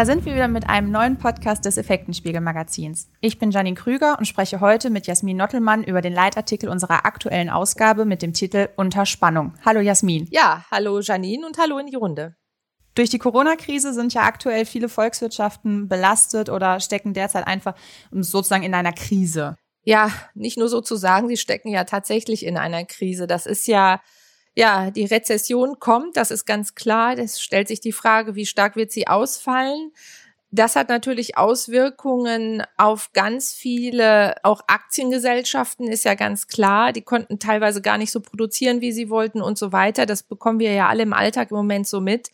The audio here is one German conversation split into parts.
Da sind wir wieder mit einem neuen Podcast des Effektenspiegel Magazins. Ich bin Janine Krüger und spreche heute mit Jasmin Nottelmann über den Leitartikel unserer aktuellen Ausgabe mit dem Titel Unter Spannung. Hallo Jasmin. Ja, hallo Janine und hallo in die Runde. Durch die Corona-Krise sind ja aktuell viele Volkswirtschaften belastet oder stecken derzeit einfach sozusagen in einer Krise. Ja, nicht nur sozusagen, sie stecken ja tatsächlich in einer Krise. Das ist ja ja, die Rezession kommt, das ist ganz klar. Es stellt sich die Frage, wie stark wird sie ausfallen? Das hat natürlich Auswirkungen auf ganz viele, auch Aktiengesellschaften ist ja ganz klar. Die konnten teilweise gar nicht so produzieren, wie sie wollten und so weiter. Das bekommen wir ja alle im Alltag im Moment so mit.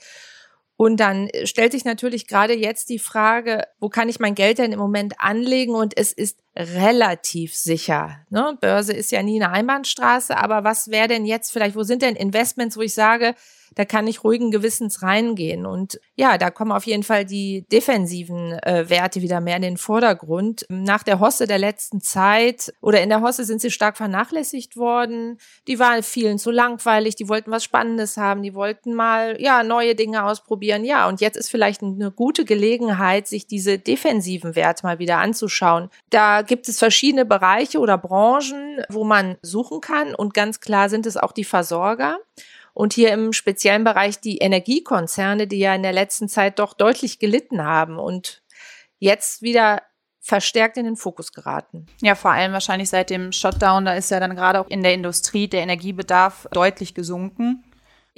Und dann stellt sich natürlich gerade jetzt die Frage, wo kann ich mein Geld denn im Moment anlegen? Und es ist relativ sicher. Ne? Börse ist ja nie eine Einbahnstraße, aber was wäre denn jetzt vielleicht, wo sind denn Investments, wo ich sage, da kann ich ruhigen Gewissens reingehen. Und ja, da kommen auf jeden Fall die defensiven äh, Werte wieder mehr in den Vordergrund. Nach der Hosse der letzten Zeit oder in der Hosse sind sie stark vernachlässigt worden. Die waren vielen zu langweilig, die wollten was Spannendes haben, die wollten mal ja neue Dinge ausprobieren. Ja, und jetzt ist vielleicht eine gute Gelegenheit, sich diese defensiven Werte mal wieder anzuschauen. Da gibt es verschiedene Bereiche oder Branchen, wo man suchen kann und ganz klar sind es auch die Versorger. Und hier im speziellen Bereich die Energiekonzerne, die ja in der letzten Zeit doch deutlich gelitten haben und jetzt wieder verstärkt in den Fokus geraten. Ja, vor allem wahrscheinlich seit dem Shutdown, da ist ja dann gerade auch in der Industrie der Energiebedarf deutlich gesunken.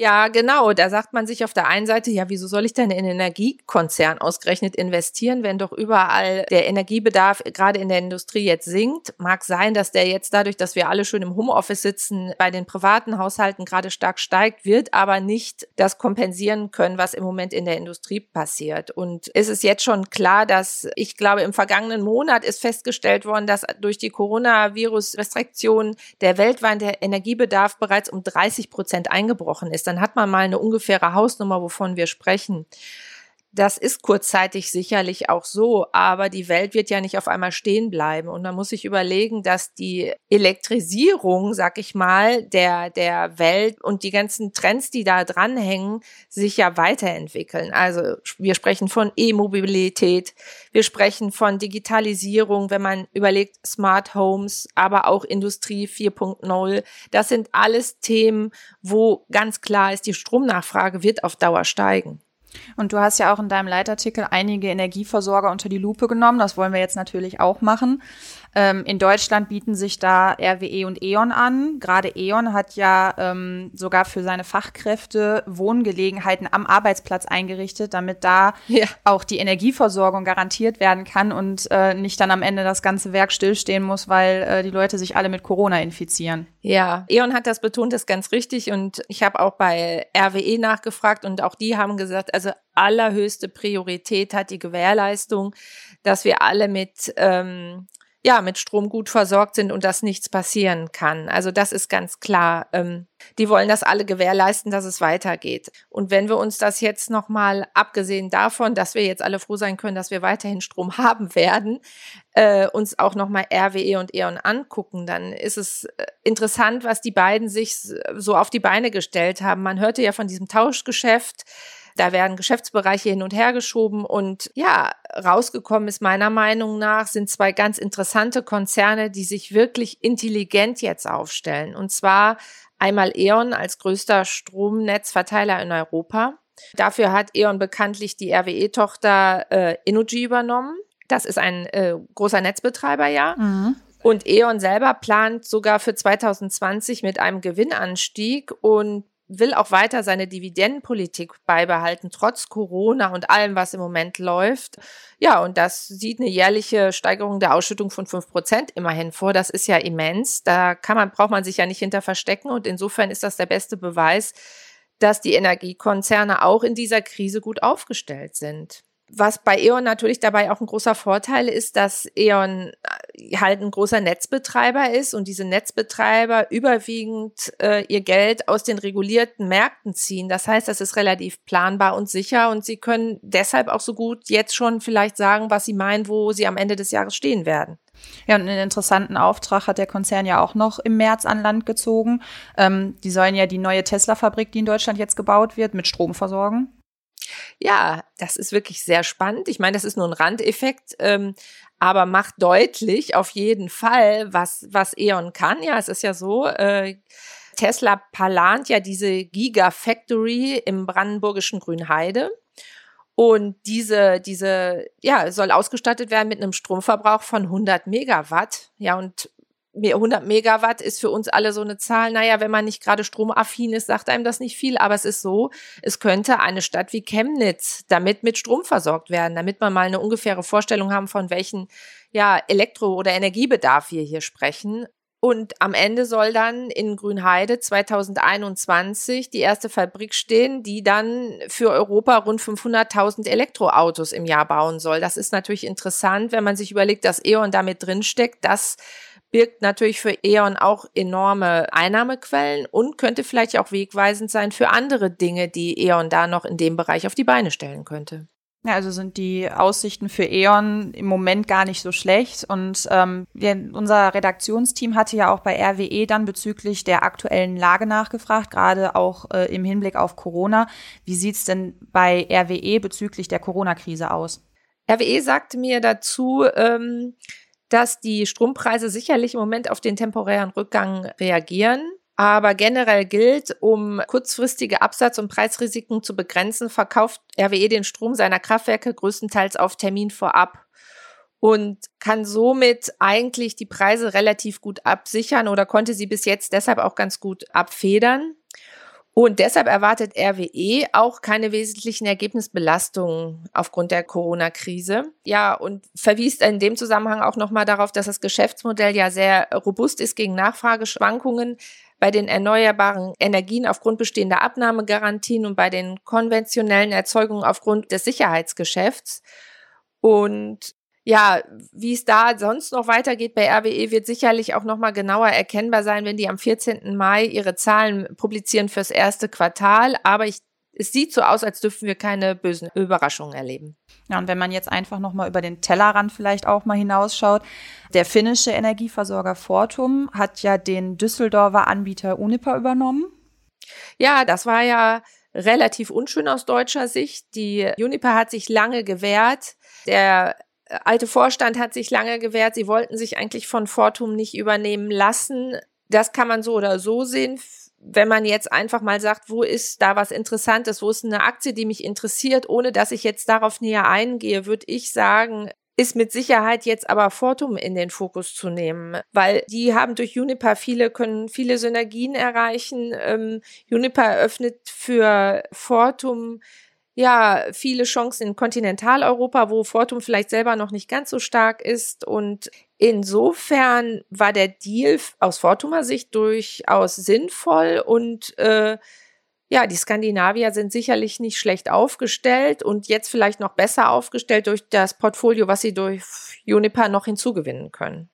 Ja, genau. Da sagt man sich auf der einen Seite, ja, wieso soll ich denn in Energiekonzern ausgerechnet investieren, wenn doch überall der Energiebedarf gerade in der Industrie jetzt sinkt? Mag sein, dass der jetzt dadurch, dass wir alle schön im Homeoffice sitzen, bei den privaten Haushalten gerade stark steigt, wird aber nicht das kompensieren können, was im Moment in der Industrie passiert. Und ist es jetzt schon klar, dass ich glaube, im vergangenen Monat ist festgestellt worden, dass durch die Coronavirus-Restriktionen der weltweite Energiebedarf bereits um 30 Prozent eingebrochen ist dann hat man mal eine ungefähre Hausnummer, wovon wir sprechen. Das ist kurzzeitig sicherlich auch so, aber die Welt wird ja nicht auf einmal stehen bleiben. Und man muss sich überlegen, dass die Elektrisierung, sag ich mal, der, der Welt und die ganzen Trends, die da dranhängen, sich ja weiterentwickeln. Also wir sprechen von E-Mobilität, wir sprechen von Digitalisierung, wenn man überlegt, Smart Homes, aber auch Industrie 4.0. Das sind alles Themen, wo ganz klar ist, die Stromnachfrage wird auf Dauer steigen. Und du hast ja auch in deinem Leitartikel einige Energieversorger unter die Lupe genommen. Das wollen wir jetzt natürlich auch machen. Ähm, in Deutschland bieten sich da RWE und E.ON an. Gerade E.ON hat ja ähm, sogar für seine Fachkräfte Wohngelegenheiten am Arbeitsplatz eingerichtet, damit da ja. auch die Energieversorgung garantiert werden kann und äh, nicht dann am Ende das ganze Werk stillstehen muss, weil äh, die Leute sich alle mit Corona infizieren. Ja, E.ON hat das betont, das ist ganz richtig. Und ich habe auch bei RWE nachgefragt und auch die haben gesagt, also allerhöchste Priorität hat die Gewährleistung, dass wir alle mit ähm, ja, mit Strom gut versorgt sind und dass nichts passieren kann. Also das ist ganz klar. Ähm, die wollen das alle gewährleisten, dass es weitergeht. Und wenn wir uns das jetzt nochmal, abgesehen davon, dass wir jetzt alle froh sein können, dass wir weiterhin Strom haben werden, äh, uns auch nochmal RWE und E.ON angucken, dann ist es äh, interessant, was die beiden sich so auf die Beine gestellt haben. Man hörte ja von diesem Tauschgeschäft, da werden Geschäftsbereiche hin und her geschoben und ja, rausgekommen ist meiner Meinung nach, sind zwei ganz interessante Konzerne, die sich wirklich intelligent jetzt aufstellen. Und zwar einmal E.ON als größter Stromnetzverteiler in Europa. Dafür hat E.ON bekanntlich die RWE-Tochter äh, Energy übernommen. Das ist ein äh, großer Netzbetreiber, ja. Mhm. Und E.ON selber plant sogar für 2020 mit einem Gewinnanstieg und will auch weiter seine Dividendenpolitik beibehalten, trotz Corona und allem, was im Moment läuft. Ja, und das sieht eine jährliche Steigerung der Ausschüttung von fünf Prozent immerhin vor. Das ist ja immens. Da kann man, braucht man sich ja nicht hinter verstecken. Und insofern ist das der beste Beweis, dass die Energiekonzerne auch in dieser Krise gut aufgestellt sind. Was bei E.ON natürlich dabei auch ein großer Vorteil ist, dass E.ON äh, halt ein großer Netzbetreiber ist und diese Netzbetreiber überwiegend äh, ihr Geld aus den regulierten Märkten ziehen. Das heißt, das ist relativ planbar und sicher und sie können deshalb auch so gut jetzt schon vielleicht sagen, was sie meinen, wo sie am Ende des Jahres stehen werden. Ja, und einen interessanten Auftrag hat der Konzern ja auch noch im März an Land gezogen. Ähm, die sollen ja die neue Tesla-Fabrik, die in Deutschland jetzt gebaut wird, mit Strom versorgen. Ja, das ist wirklich sehr spannend. Ich meine, das ist nur ein Randeffekt, ähm, aber macht deutlich auf jeden Fall, was, was E.ON kann. Ja, es ist ja so, äh, Tesla plant ja diese Gigafactory im brandenburgischen Grünheide. Und diese, diese, ja, soll ausgestattet werden mit einem Stromverbrauch von 100 Megawatt. Ja, und 100 Megawatt ist für uns alle so eine Zahl. Naja, wenn man nicht gerade stromaffin ist, sagt einem das nicht viel. Aber es ist so, es könnte eine Stadt wie Chemnitz damit mit Strom versorgt werden, damit man mal eine ungefähre Vorstellung haben, von welchen ja, Elektro- oder Energiebedarf wir hier sprechen. Und am Ende soll dann in Grünheide 2021 die erste Fabrik stehen, die dann für Europa rund 500.000 Elektroautos im Jahr bauen soll. Das ist natürlich interessant, wenn man sich überlegt, dass E.ON damit drinsteckt. Das birgt natürlich für E.ON auch enorme Einnahmequellen und könnte vielleicht auch wegweisend sein für andere Dinge, die E.ON da noch in dem Bereich auf die Beine stellen könnte. Ja, also sind die Aussichten für E.ON im Moment gar nicht so schlecht. Und ähm, wir, unser Redaktionsteam hatte ja auch bei RWE dann bezüglich der aktuellen Lage nachgefragt, gerade auch äh, im Hinblick auf Corona. Wie sieht's denn bei RWE bezüglich der Corona-Krise aus? RWE sagte mir dazu, ähm, dass die Strompreise sicherlich im Moment auf den temporären Rückgang reagieren. Aber generell gilt, um kurzfristige Absatz- und Preisrisiken zu begrenzen, verkauft RWE den Strom seiner Kraftwerke größtenteils auf Termin vorab und kann somit eigentlich die Preise relativ gut absichern oder konnte sie bis jetzt deshalb auch ganz gut abfedern. Und deshalb erwartet RWE auch keine wesentlichen Ergebnisbelastungen aufgrund der Corona-Krise. Ja, und verwies in dem Zusammenhang auch nochmal darauf, dass das Geschäftsmodell ja sehr robust ist gegen Nachfrageschwankungen bei den erneuerbaren Energien aufgrund bestehender Abnahmegarantien und bei den konventionellen Erzeugungen aufgrund des Sicherheitsgeschäfts. Und ja, wie es da sonst noch weitergeht bei RWE, wird sicherlich auch nochmal genauer erkennbar sein, wenn die am 14. Mai ihre Zahlen publizieren fürs erste Quartal. Aber ich es sieht so aus, als dürften wir keine bösen Überraschungen erleben. Ja, und wenn man jetzt einfach nochmal über den Tellerrand vielleicht auch mal hinausschaut, der finnische Energieversorger Fortum hat ja den Düsseldorfer Anbieter Uniper übernommen. Ja, das war ja relativ unschön aus deutscher Sicht. Die Uniper hat sich lange gewehrt. Der alte Vorstand hat sich lange gewehrt. Sie wollten sich eigentlich von Fortum nicht übernehmen lassen. Das kann man so oder so sehen wenn man jetzt einfach mal sagt, wo ist da was Interessantes, wo ist eine Aktie, die mich interessiert, ohne dass ich jetzt darauf näher eingehe, würde ich sagen, ist mit Sicherheit jetzt aber Fortum in den Fokus zu nehmen, weil die haben durch Juniper viele, können viele Synergien erreichen. Ähm, Juniper eröffnet für Fortum ja, viele Chancen in Kontinentaleuropa, wo Fortum vielleicht selber noch nicht ganz so stark ist. Und insofern war der Deal aus Fortumer Sicht durchaus sinnvoll und äh, ja, die Skandinavier sind sicherlich nicht schlecht aufgestellt und jetzt vielleicht noch besser aufgestellt durch das Portfolio, was sie durch Juniper noch hinzugewinnen können.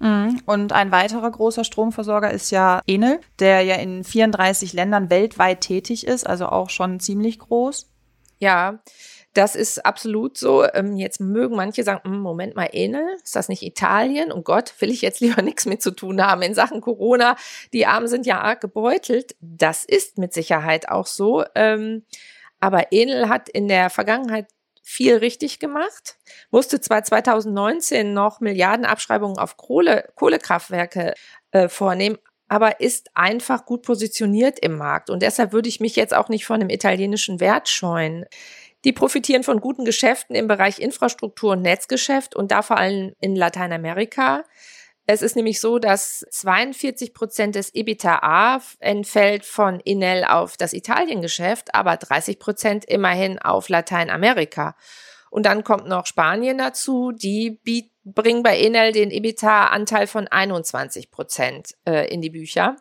Mhm. Und ein weiterer großer Stromversorger ist ja Enel, der ja in 34 Ländern weltweit tätig ist, also auch schon ziemlich groß. Ja, das ist absolut so. Ähm, jetzt mögen manche sagen, hm, Moment mal, Enel, ist das nicht Italien? Und Gott, will ich jetzt lieber nichts mit zu tun haben in Sachen Corona. Die Armen sind ja arg gebeutelt. Das ist mit Sicherheit auch so. Ähm, aber Enel hat in der Vergangenheit viel richtig gemacht, musste zwar 2019 noch Milliardenabschreibungen auf Kohle, Kohlekraftwerke äh, vornehmen, aber ist einfach gut positioniert im Markt. Und deshalb würde ich mich jetzt auch nicht von dem italienischen Wert scheuen. Die profitieren von guten Geschäften im Bereich Infrastruktur und Netzgeschäft und da vor allem in Lateinamerika. Es ist nämlich so, dass 42 Prozent des EBITDA entfällt von Inel auf das Italiengeschäft, aber 30 Prozent immerhin auf Lateinamerika. Und dann kommt noch Spanien dazu, die bieten bringen bei Enel den EBITDA-Anteil von 21 Prozent äh, in die Bücher.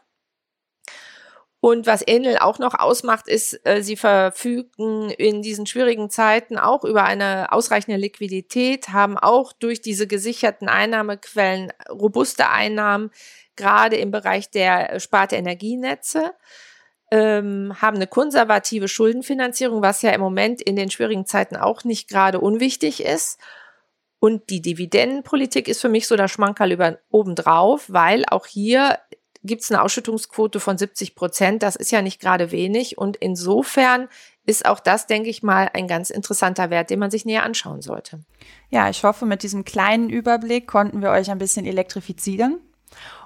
Und was Enel auch noch ausmacht, ist, äh, sie verfügen in diesen schwierigen Zeiten auch über eine ausreichende Liquidität, haben auch durch diese gesicherten Einnahmequellen robuste Einnahmen, gerade im Bereich der Sparte Energienetze, ähm, haben eine konservative Schuldenfinanzierung, was ja im Moment in den schwierigen Zeiten auch nicht gerade unwichtig ist und die Dividendenpolitik ist für mich so der Schmankerl über obendrauf, weil auch hier gibt es eine Ausschüttungsquote von 70 Prozent. Das ist ja nicht gerade wenig. Und insofern ist auch das, denke ich mal, ein ganz interessanter Wert, den man sich näher anschauen sollte. Ja, ich hoffe, mit diesem kleinen Überblick konnten wir euch ein bisschen elektrifizieren.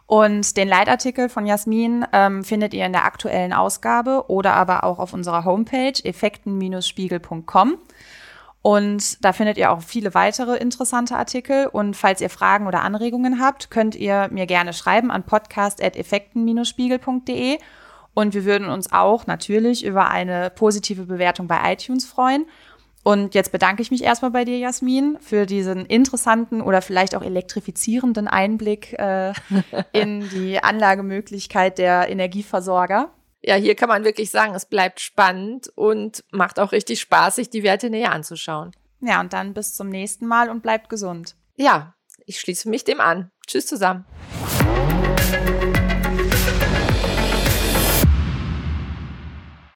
Und den Leitartikel von Jasmin ähm, findet ihr in der aktuellen Ausgabe oder aber auch auf unserer Homepage effekten-spiegel.com. Und da findet ihr auch viele weitere interessante Artikel. Und falls ihr Fragen oder Anregungen habt, könnt ihr mir gerne schreiben an podcast.effekten-spiegel.de. Und wir würden uns auch natürlich über eine positive Bewertung bei iTunes freuen. Und jetzt bedanke ich mich erstmal bei dir, Jasmin, für diesen interessanten oder vielleicht auch elektrifizierenden Einblick äh, in die Anlagemöglichkeit der Energieversorger ja, hier kann man wirklich sagen, es bleibt spannend und macht auch richtig Spaß, sich die Werte näher anzuschauen. Ja, und dann bis zum nächsten Mal und bleibt gesund. Ja, ich schließe mich dem an. Tschüss zusammen.